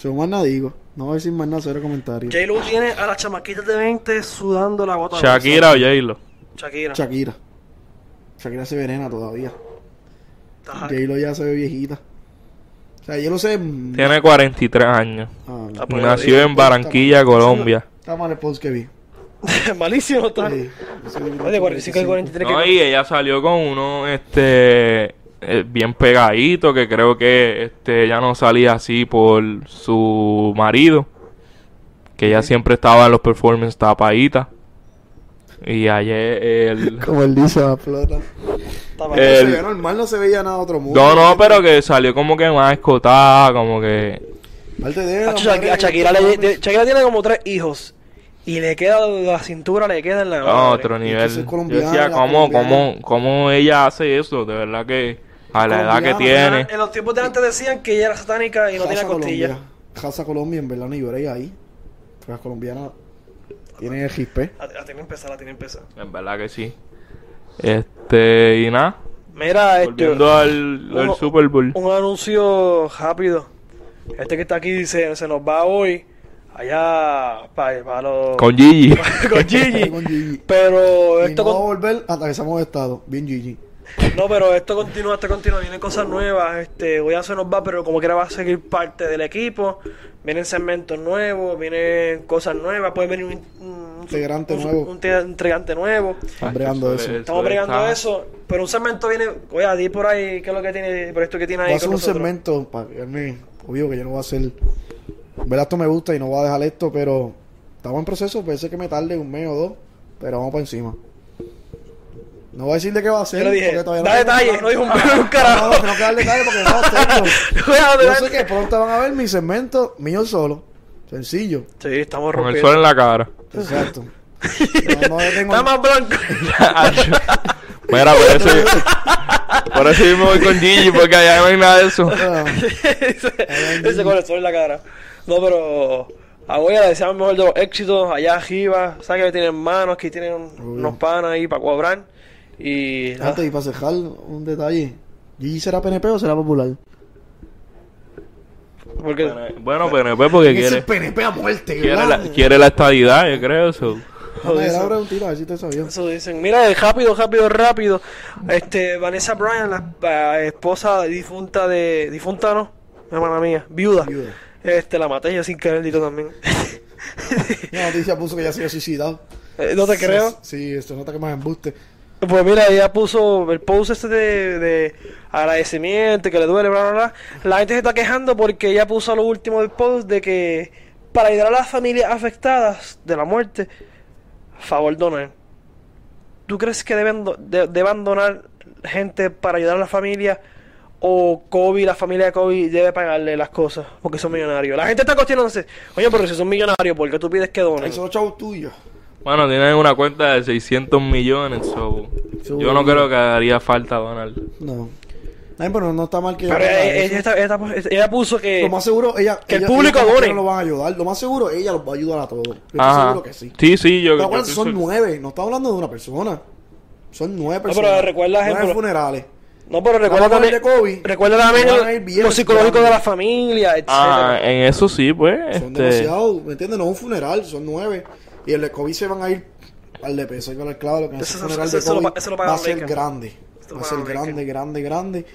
Yo más nada digo. No voy a decir más nada sobre comentarios. J-Lo tiene a las chamaquitas de 20 sudando la gota. de Shakira o J-Lo. Shakira. Shakira. Shakira se venena todavía. J-Lo ya se ve viejita. O sea, yo lo sé. mm, Tiene 43 años. ah, Ah, pues, Nació eh, en Barranquilla, Colombia. Está mal el post que vi. Malísimo está. Sí, Oye, 45 y 43 No, y ella salió con uno, este, eh, bien pegadito, que creo que, este, ella no salía así por su marido. Que ella siempre estaba en los performances tapadita. Y ayer el... Como él dice, la flota. No se El- veía normal, no se veía nada otro mundo. No, no, pero que salió como que más escotada, como que... Aparte de A Shakira, a Shakira, le- de- Shakira tiene como tres hijos. Y le queda la cintura, le queda en la. madre. otro nivel. Yo colombiana, decía, ¿cómo, cómo, ¿cómo ella hace eso? De verdad que a la edad que tiene... En los tiempos de antes decían que ella era satánica y no tenía costillas. Colombia. Casa Colombia, en verdad, no lloré ahí. Las colombianas tienen el gispe. La, la tiene empezar, la tiene empezar. En verdad que sí. Este, y nada. Mira, este, Volviendo al, al Super Bowl. un anuncio rápido. Este que está aquí dice, se nos va hoy allá para los... Con Gigi. con Gigi. Con Gigi. Pero Y esto no va a con- volver hasta que seamos estado. Bien Gigi. No, pero esto continúa, esto continúa, vienen cosas nuevas, este, hoy ya se nos va, pero como quiera va a seguir parte del equipo, vienen segmentos nuevos, vienen cosas nuevas, puede venir un, un- Integrante un- nuevo. un te- integrante nuevo, Están bregando eso. estamos bregando eso, pero un segmento viene, oye, di por ahí, ¿qué es lo que tiene, por esto que tiene Voy ahí a hacer con un nosotros? segmento para verme. Obvio que yo no voy a hacer. Verdad, esto me gusta y no voy a dejar esto, pero estamos en proceso. Puede ser que me tarde un mes o dos, pero vamos para encima. No voy a decir de qué va a ser. Yo le dije, porque todavía da nada. no dijo un, un No, carajo. no, tengo que dar detalles porque no tengo. Cuidado, Yo sé que pronto van a ver mi segmento mío solo. Sencillo. Sí, estamos Con el rompiendo. sol en la cara. Exacto. No, no tengo- Está más blanco. Mira, por eso, por eso yo me voy con Gigi, porque allá no hay nada de eso. Ah, Dice dice con el sol en la cara. No, pero a Goya le deseamos mejor de los éxitos allá arriba. Sabes que tienen manos, que tienen unos panas ahí para cobrar. Y Antes, y para cerrar un detalle. ¿Gigi será PNP o será popular? porque Bueno, PNP porque quiere, es PNP a muerte, quiere, la, quiere la estadidad, yo creo. eso. Dame la preguntita, a ver si te sabía. eso dicen. Mira, eh, rápido, rápido, rápido. Este, Vanessa Bryan, la, la esposa difunta de. Difunta, ¿no? Hermana mía, viuda. Viuda. Este, la maté yo sin querer dito también. Una noticia puso que ya se había suicidado. Eh, no te creo. Sí, esto nota que más embuste. Pues mira, ella puso el post este de, de agradecimiento, que le duele, bla, bla, bla. La gente se está quejando porque ella puso lo último del post de que para ayudar a las familias afectadas de la muerte, favor donar. ¿Tú crees que deben, de- deban donar gente para ayudar a la familia? ¿O Kobe, la familia de Kobe, debe pagarle las cosas porque son millonarios? La gente está cuestionándose, oye, pero si son millonarios, ¿por qué tú pides que donen? Ahí son chavos tuyos. Bueno, tienen una cuenta de 600 millones, so, Eso- yo no creo que haría falta donar. No. Ay, pero no está mal que Pero ella ella, ella ella ella puso que... Lo más seguro, ella. que el público done. lo van a ayudar. Lo más seguro, ella los va a ayudar a todos. Yo estoy seguro que sí. Sí, sí, yo, Pero yo son pienso- nueve. No estamos hablando de una persona. Son nueve pero personas. recuerda, nueve ejemplo- funerales. No, pero recuerda también, Kobe. recuerda también lo psicológico de la familia, etc. Ah, en eso sí, pues. Son este, demasiado, ¿me entiendes? No es un funeral, son nueve. Y el de Kobe se van a ir al de peso. Hay que hablar claro que Eso- ese eso- funeral eso- de eso lo Kobe lo va a ser grande. Lo Va a ser grande, grande, grande.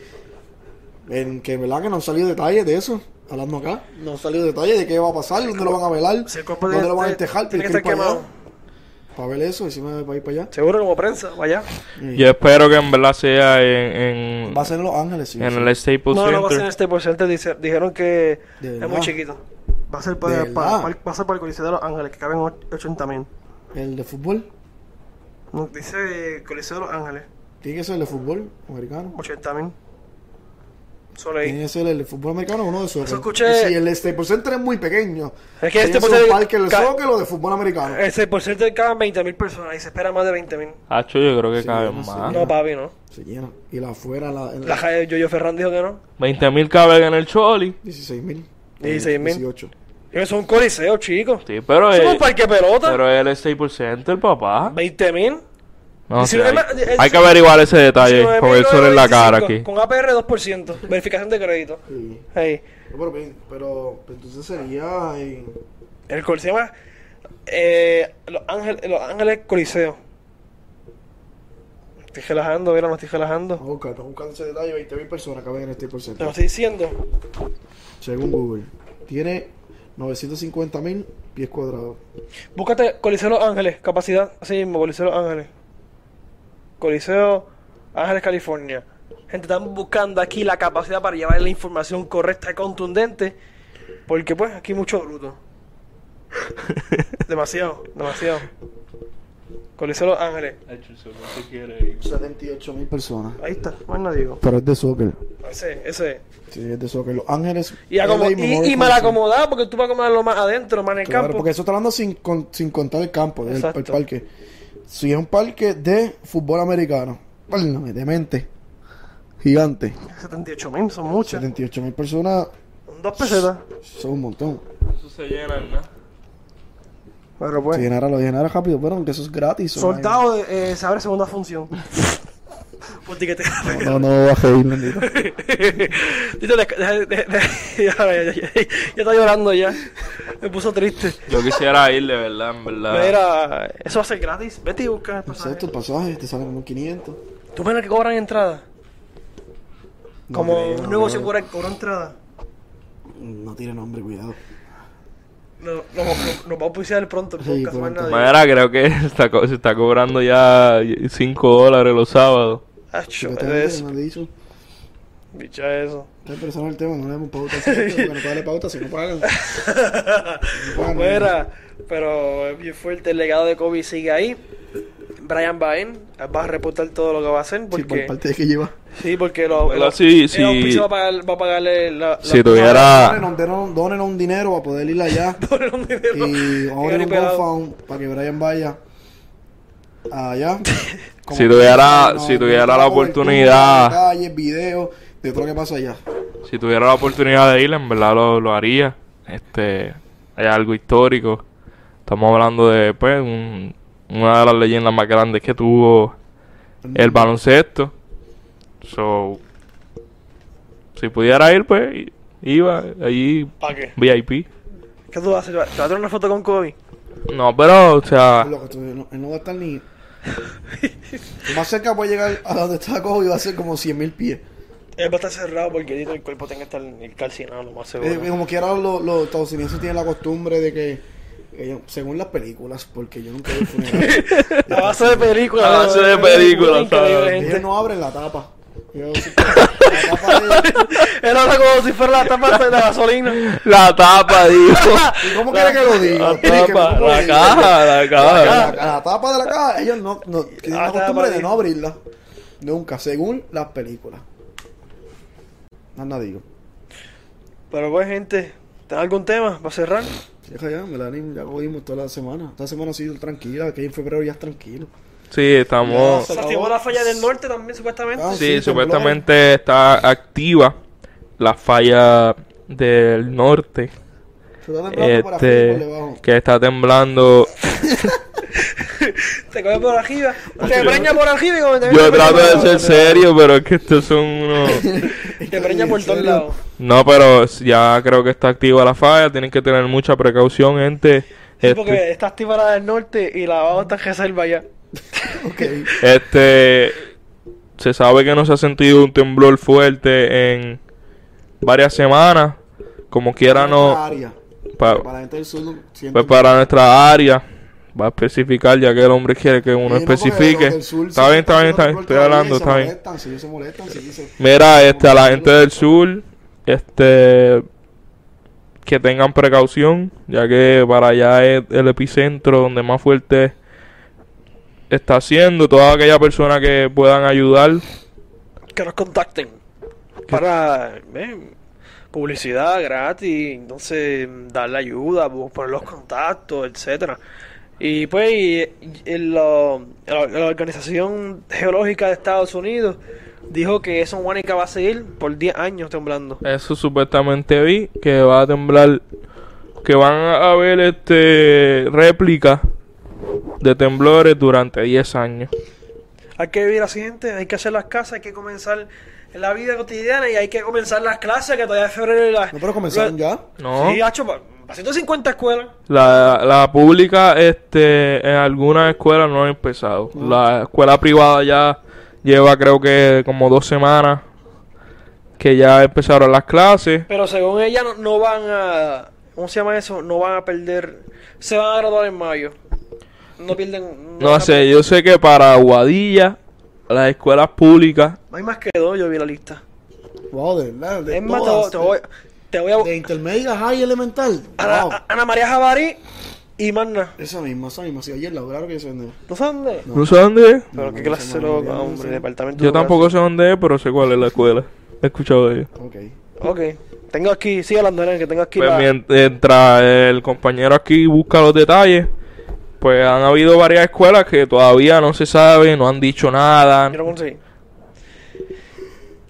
En que, ¿verdad? Que no han salido detalles de eso. Hablando acá. No han salido detalles de qué va a pasar, dónde lo van a velar, el dónde lo van a entejar. tiene que estar para allá. quemado. Para ver eso, encima de para ir para allá. Seguro como prensa, vaya. Y Yo espero que en verdad sea en, en, Va a ser en Los Ángeles, sí. en sí. el Staples No, no va a ser en Center. este por Center, dice- dijeron que De es muy chiquito. Va a ser para, para, para- va a ser para el Coliseo de Los Ángeles, que caben 80 mil. El de fútbol. Dice Coliseo de Los Ángeles, Tiene que ser el de fútbol americano. 80 mil. Solo ahí. Tiene que ser el de fútbol americano o uno de soccer. Eso escuché- Si el Staples Center es muy pequeño. Es que este que por ser parque de ca- soccer o de fútbol americano. Ese por Center caben 20 mil personas y se espera más de 20 mil. Hacho, yo creo que Sí, caben no más. No, papi, no. Se llena. Y la afuera, la, La calle Yoyo Ferran dijo que no. 20.000 caben en el Choli. 16 mil. 16.000. 18. Es un coliseo, chicos. Sí, pero Es es, un parque pelota. pero es el Staples Center, papá. 20 mil. No 19 hay, ma- hay que averiguar ese detalle con el sol en la cara 19.925, aquí. Con APR 2%. Verificación de crédito. Sí. Hey. Pero, pero, pero entonces sería en... El coliseo eh, Los, Ángeles, Los Ángeles Coliseo. Estoy relajando, mira, no estoy relajando. Estamos buscando ese detalle. 20 mil personas caben en el Staples Te lo estoy diciendo. Según Google. Tiene 950 mil pies cuadrados. Búscate Coliseo Los Ángeles, capacidad. Así mismo, Coliseo Los Ángeles. Coliseo Ángeles, California. Gente, estamos buscando aquí la capacidad para llevar la información correcta y contundente. Porque, pues, aquí hay mucho bruto. demasiado, demasiado. Coliseo Los Ángeles. 78 mil personas. Ahí está, más nada digo. Pero es de soccer. Ese, ese. Sí, es de soccer. Los Ángeles. Y, acomo- LA y, y mal acomodado porque tú vas a acomodarlo más adentro, más en el Claro, campo. porque eso está hablando sin, con- sin contar el campo, el, el parque. Si es un parque de fútbol americano, válgame, demente, gigante, 78 mil, son muchas. 78 mil personas, Dos pesetas. son un montón. Eso se llena, ¿no? Pero pues. Si llenara, lo llenara rápido, pero aunque eso es gratis. Soltado, eh, se abre segunda función. Ahí. No, no va a reír, bendito. Dito, deja- deja- deja- deja- ya, ya, ya, ya, ya está llorando ya. Me puso triste. Yo quisiera ir, de verdad, en verdad. Mira, eso va a ser gratis. Vete y busca el pasaje. Exacto, el pasaje te salen como 500. ¿Tú ves que cobran entrada? No Como creo, un no negocio cobra entrada. No tiene nombre, cuidado. No, no, no, nos va a auspiciar pronto el Sí, podcast, más pronto. nada. Mira, creo que está, co- se está cobrando ya 5 dólares los sábados. Acho, es han dicho. bicha eso. Está interesado el tema, no le damos pauta. Porque no pagan pauta si no pagan. Mira, pero es bien fuerte. El legado de Kobe sigue ahí. Brian Bain va a reportar todo lo que va a hacer. Sí, por Porque, parte de que lleva. Sí, porque lo, Bueno, lo- sí, el sí. auspicio va a, pagar, va a pagarle la, la- Si tuviera- Donen, donen, donen un dinero para poder ir allá. Poner un dinero. Y vamos a abrir un. GoFund para que Brian vaya allá. Como Si tuviera- si tuviera la oportunidad. Videos de todo lo que pasa allá. Si tuviera la oportunidad de ir, en verdad lo, lo haría. Este, hay algo histórico. Estamos hablando de, pues, un- una de las leyendas más grandes que tuvo el baloncesto. So, si pudiera ir, pues, iba allí ¿Para qué? VIP. ¿Qué tú haces? ¿Te vas a tener una foto con Kobe? No, pero, o sea, tú- no, él no va a estar ni. Lo más cerca puede llegar a donde está Kobe y va a ser como 100 mil pies. Él va a estar cerrado porque el cuerpo tiene que estar calcinado, lo más seguro. Eh, como quiera, los, los estadounidenses tienen la costumbre de que, según las películas, porque yo nunca he ido a base de película. A base de película, Increíble, ¿sabes? gente. ellos no abren la tapa. La Él habla como si fuera la tapa de la gasolina. la tapa, digo. ¿Y ¿Cómo quiere que lo diga? La tapa, ¿Cómo la caja, la La, caja. la tapa de la caja, ellos no, no tienen La la costumbre de no abrirla. Nunca, según las películas. Nada digo. Pero pues, gente, ¿tenés algún tema para cerrar? Deja ya, Melanie, ya jodimos toda la semana. Esta semana ha sido tranquila, que en febrero ya es tranquilo. Sí, estamos... Se activó la falla del norte también, supuestamente. Ah, Sí, sí, supuestamente está activa la falla del norte. Se está temblando por arriba y por Este, debajo. que está temblando. Te coge por arriba. Te preña por arriba y como te Yo trato de ser serio, pero es que estos son unos. Te preña por ¿En todos lados. No, pero ya creo que está activa la falla. Tienen que tener mucha precaución, gente. Sí, Este, porque está activa la del norte y la abajo está en reserva ya. Este, se sabe que no se ha sentido un temblor fuerte en varias semanas. Como quiera no... Para la gente del sur, siento pues que- para nuestra área va a especificar ya que el hombre quiere que uno Sí, no, porque especifique. sur Está bien, está bien, está Estoy hablando, está bien. molestan, se molestan. Mira, este, a la gente del sur, este, que tengan precaución, ya que para allá es el epicentro donde más fuerte está haciendo. Toda aquella persona que puedan ayudar, Que nos contacten. Para eh, publicidad gratis. Entonces, darle ayuda, poner los contactos, etcétera. Y pues, y- y lo- la, la Organización Geológica de Estados Unidos dijo que eso Guanica va a seguir por 10 años temblando. eso supuestamente vi que va a temblar, que van a haber este réplicas de temblores durante 10 años. Hay que vivir así, gente. Hay que hacer las casas, hay que comenzar la vida cotidiana y hay que comenzar las clases que todavía es febrero. y la- No, pero comenzaron ya. No. Sí, hacho, pa- pa 150 escuelas. La, la pública, este, en algunas escuelas no ha empezado. La escuela privada ya lleva creo que como dos semanas que ya empezaron las clases. Pero según ella no, no van a... ¿Cómo se llama eso? No van a perder... Se van a graduar en mayo. No pierden... No sé, yo sé que para Guadilla, las escuelas públicas, Hay más que dos, yo vi la lista. Wow, de verdad. De Es más, te, todas, te voy, te voy a... De intermedia, high, elemental. Ana, Wow. Ana María Javari y Magna. Esa misma, esa misma. Sí, ayer la claro que yo sé dónde. ¿No saben dónde? ¿no sé dónde es? Pero No, qué no clase sé, no, loca, no, no hombre. sé. Departamento Yo tampoco sé dónde es, pero sé cuál es la escuela. He escuchado de ella. Ok. Ok. Tengo aquí... Sigue hablando, que tengo aquí Pues la... mientras el compañero aquí busca los detalles, pues han habido varias escuelas que todavía no se sabe, no han dicho nada. Yo lo conseguí.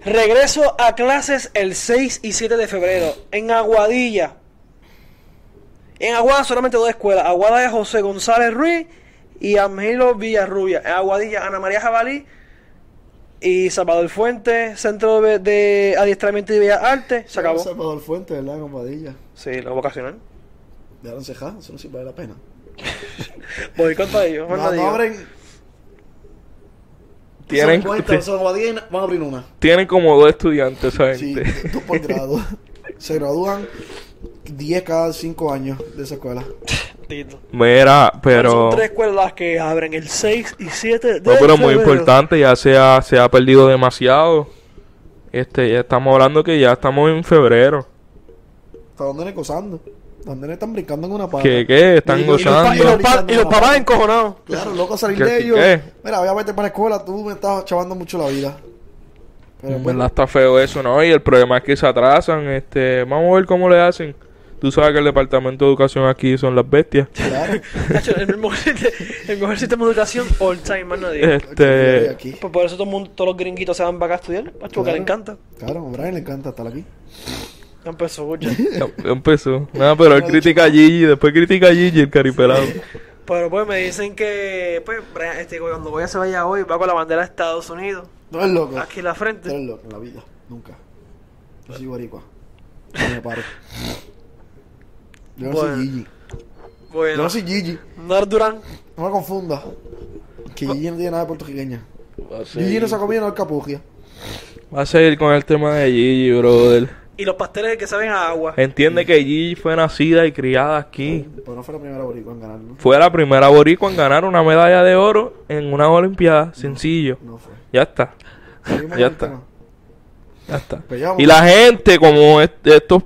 Regreso a clases el 6 y 7 de febrero en Aguadilla. En Aguada solamente dos escuelas. Aguada de José González Ruiz y Angelo Villarrubia. En Aguadilla, Ana María Jabalí y Salvador Fuentes, Centro de, de Adiestramiento y Bellas Artes. Se acabó. Salvador Fuente, ¿verdad? Compadilla. Sí, lo vocacional. Dejaron cejar, eso no sí vale la pena. Voy contra ellos. No, no abren. Tienen, van a abrir- van a abrir una. tienen como dos estudiantes, esa Sí, dos por grado. Se gradúan 10 cada 5 años de esa escuela. Mira, pero... Son tres escuelas las que abren el 6 y 7 de No, pero muy importante, ya se ha, se ha perdido demasiado. Este, ya estamos hablando que ya estamos en febrero. ¿Hasta dónde le ¿Dónde le están brincando en una pata? ¿Qué, qué? Están Y- y los pa- gozando. Y los, pa- y los papás encojonados. Claro, loco salir ¿Qué- de ellos. qué? Mira, voy a vete para la escuela, tú me estás chavando mucho la vida. Pero En bueno, verdad está feo eso, ¿no? Y el problema es que se atrasan. Este, vamos a ver cómo le hacen. Tú sabes que el departamento de educación aquí son las bestias. claro. El mejor, el mejor sistema de educación all time, más nadie. Este, aquí. Pues por eso todo el mundo, todos los gringuitos se van para acá a estudiar, macho, porque Claro. le encanta. Claro, a Brian le encanta estar aquí. Ya empezó, escucha. em- empezó. Nada, pero él critica a Gigi, después critica a Gigi, el caripelado. Pero pues me dicen que, pues, este, cuando voy a se vaya hoy, va con la bandera de Estados Unidos, No es loco. aquí en la No frente. eres loco en la vida. Nunca. Yo soy boricua. No me paro. Yo no Bueno. soy Gigi. Yo Bueno, no soy Gigi. no eres Durán. No me confunda. Que Gigi no tiene nada de puertorriqueña. Gigi no se ha comido en alcapugia. Va a seguir con el tema de Gigi, brother. Y los pasteles que saben a agua. Entiende que Gigi fue nacida y criada aquí. Pero no fue la primera boricua en ganar, ¿no? Fue la primera boricua en ganar una medalla de oro en una olimpiada. Sencillo. No fue. Ya está. Ya está. tema. Ya está. Pues ya vamos. Y la gente, como est- estos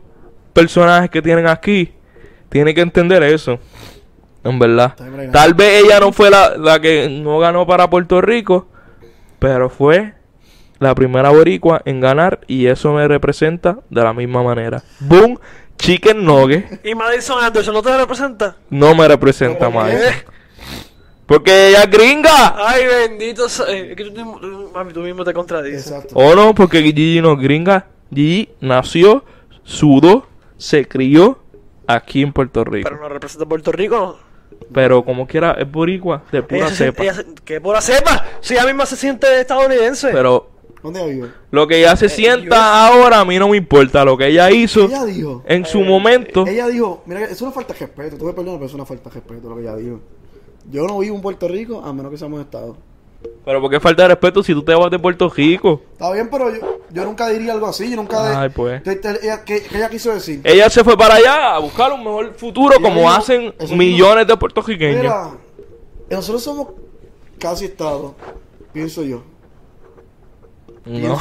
personajes que tienen aquí, tiene que entender eso. En verdad. Está. Tal vez ella no fue la, la que no ganó para Puerto Rico, pero fue la primera boricua en ganar y eso me representa de la misma manera. Boom, Chicken Nugget Y Madison Anderson, ¿no te representa? no me representa ¿Por más. qué? Porque ella es gringa. Ay, bendito. sea- eh, Es que tú, mami, tú mismo te contradices. Exacto. O no, porque Gigi no es gringa. Gigi nació, sudó, se crió aquí en Puerto Rico. Pero no representa Puerto Rico, ¿no? Pero como quiera, es boricua, de pura Ella se cepa. ella se- que pura cepa. Si ella misma se siente estadounidense. Pero ¿Dónde vive? lo que ella se Eh, sienta ahora a mí no me importa. Lo que ella hizo Ella dijo. en su momento. Ella dijo, mira, es una falta de respeto. Tú me perdonas, pero es una falta de respeto lo que ella dijo. Yo no vivo en Puerto Rico a menos que seamos Estado. Pero ¿por qué falta de respeto si tú te vas de Puerto Rico? Está bien, pero yo, yo nunca diría algo así. Yo nunca. de- Ay, pues. ella- ¿qué, qué ella quiso decir? Ella se fue para allá a buscar un mejor futuro Ella como dijo- hacen millones de puertorriqueños. Mira, nosotros somos casi Estado. Pienso yo. No.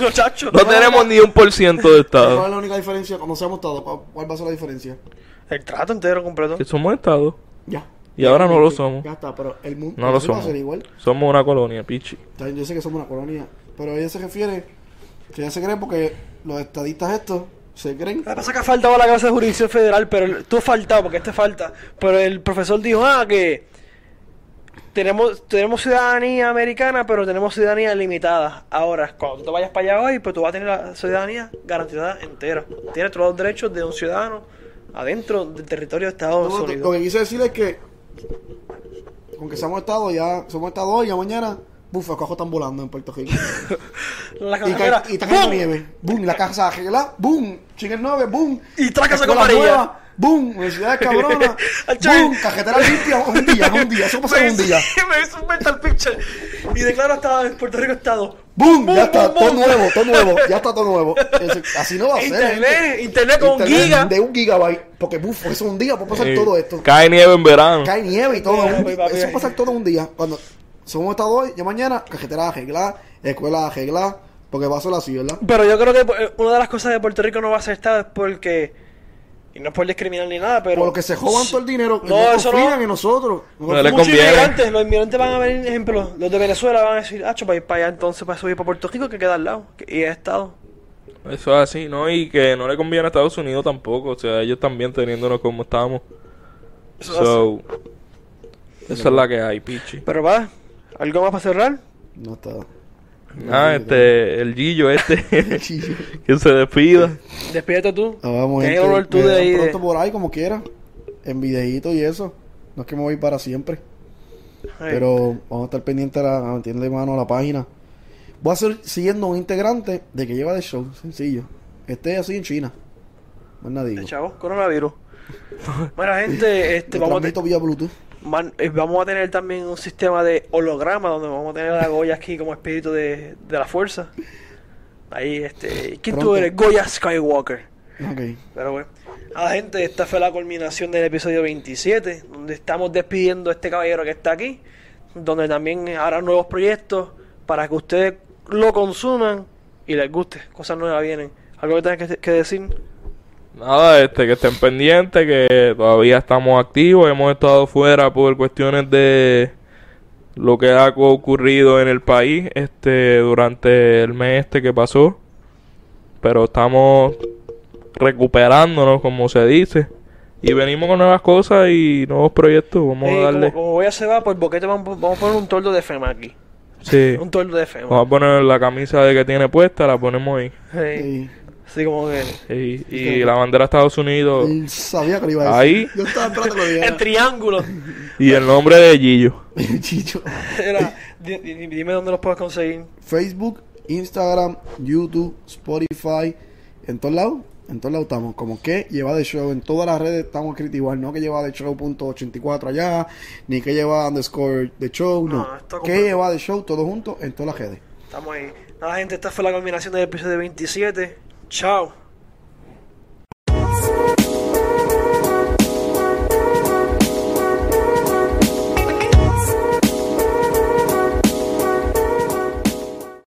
Muchacho. no tenemos ni un por ciento de ¿Cuál Estado. es la única diferencia? Cuando seamos Estado, ¿cuál- ¿cuál va a ser la diferencia? El trato entero completo. Que somos Estado. Ya. Y ahora no lo somos. Ya está, pero el mundo No lo va a somos. ser igual. Somos una colonia, pichi. Yo sé que somos una colonia, pero ella se refiere que ella se cree porque los estadistas estos se creen. Lo que pasa es que ha faltado la clase de jurisdicción federal, pero el- tú has faltado porque este falta. Pero el profesor dijo, ah, que tenemos, tenemos ciudadanía americana, pero tenemos ciudadanía limitada. Ahora, cuando tú te vayas para allá hoy, pues tú vas a tener la ciudadanía garantizada entera. Tienes todos los derechos de un ciudadano adentro del territorio de Estados No, lo Unidos. que quise decir es que, aunque seamos Estado, ya somos Estado hoy, ya mañana, buf, los cajos están volando en Puerto Rico. La y, cae, y está cayendo nieve, boom, la casa arreglada, boom, chicken 9, boom, Y trácase con María. nueva, boom, universidad cabrona, Al boom, cajetera limpia, un día, un día, eso pasa en un día. me hizo un mental picture. Y declaro estado en Puerto Rico Estado. Boom, Boom, ya está, boom, todo boom. nuevo, todo nuevo, ya está todo nuevo. Así no va a ser. Internet, gente. internet con giga. De un gigabyte, porque buf, eso es un día, puede pasar Sí. todo esto. Cae nieve en verano. Cae nieve y todo. Papi, un- papi. eso pasa todo un día. Cuando somos estado hoy, ya mañana, cajetera arreglada, escuela arreglada, porque va a ser así, ¿verdad? Pero yo creo que eh, una de las cosas de Puerto Rico no va a ser Estado es porque. Y no es por discriminar ni nada, pero. Por lo que se jodan todo el dinero, No, no, eso confían no. en nosotros. No No le Muchos conviene. inmigrantes, los inmigrantes van a ver, ejemplo, los de Venezuela van a decir, ah, para ir para allá entonces para subir para Puerto Rico que queda al lado. Y es Estado. Eso es así, ¿no? Y que no le conviene a Estados Unidos tampoco. O sea, ellos también teniéndonos como estamos. Eso So, esa es la que hay, pichi. Pero va, ¿algo más para cerrar? No está. Ah, este, el Gillo este, Chillo. que se despida. Despídete tú. Ah, vamos, gente, el honor tú de ahí. de- pronto por ahí, como quiera. En videíto y eso. No es que me voy para siempre. Ay, Pero vamos a estar pendientes a, meterle mano a la página. Voy a ser siguiendo un integrante de que lleva de show, sencillo. Esté así en China. Más digo. Chavo, coronavirus. Bueno, gente, este, vamos, a vía Bluetooth. Man- eh, vamos a tener también un sistema de holograma donde vamos a tener a Goya aquí como espíritu de, de la fuerza. Ahí, este. ¿Quién tú Pronto. eres? Goya Skywalker. Pero bueno. A la gente, esta fue la culminación del episodio 27, donde estamos despidiendo a este caballero que está aquí, donde también habrá nuevos proyectos para que ustedes lo consuman y les guste. Cosas nuevas vienen. ¿Algo que tengas que, que decir? Nada, este, que estén pendientes, que todavía estamos activos, hemos estado fuera por cuestiones de lo que ha ocurrido en el país, este, durante el mes este que pasó, pero estamos recuperándonos, como se dice, y venimos con nuevas cosas y nuevos proyectos, vamos Eh, a darle, como, como voy a se va, por boquete vamos, vamos a poner un toldo de FEMA aquí. sí, Un toldo de FEMA. vamos a poner la camisa de que tiene puesta, la ponemos ahí, Sí. Y- Así como que. y, y la bandera de Estados Unidos, sabía que lo iba a Ahí. decir. Yo estaba esperando que lo En dijera. triángulo. y el nombre de Gillo. Era, di- dime dónde los puedes conseguir. Facebook, Instagram, YouTube, Spotify, en todos lados, en todos lados estamos. Como que lleva de show, en todas las redes estamos escritos igual, no que lleva de show punto 84 allá, ni que lleva underscore de show, no. No, esto que lleva de show, todo junto en todas las redes. Estamos ahí. Nada, gente, esta fue la culminación del episodio 27. Chao.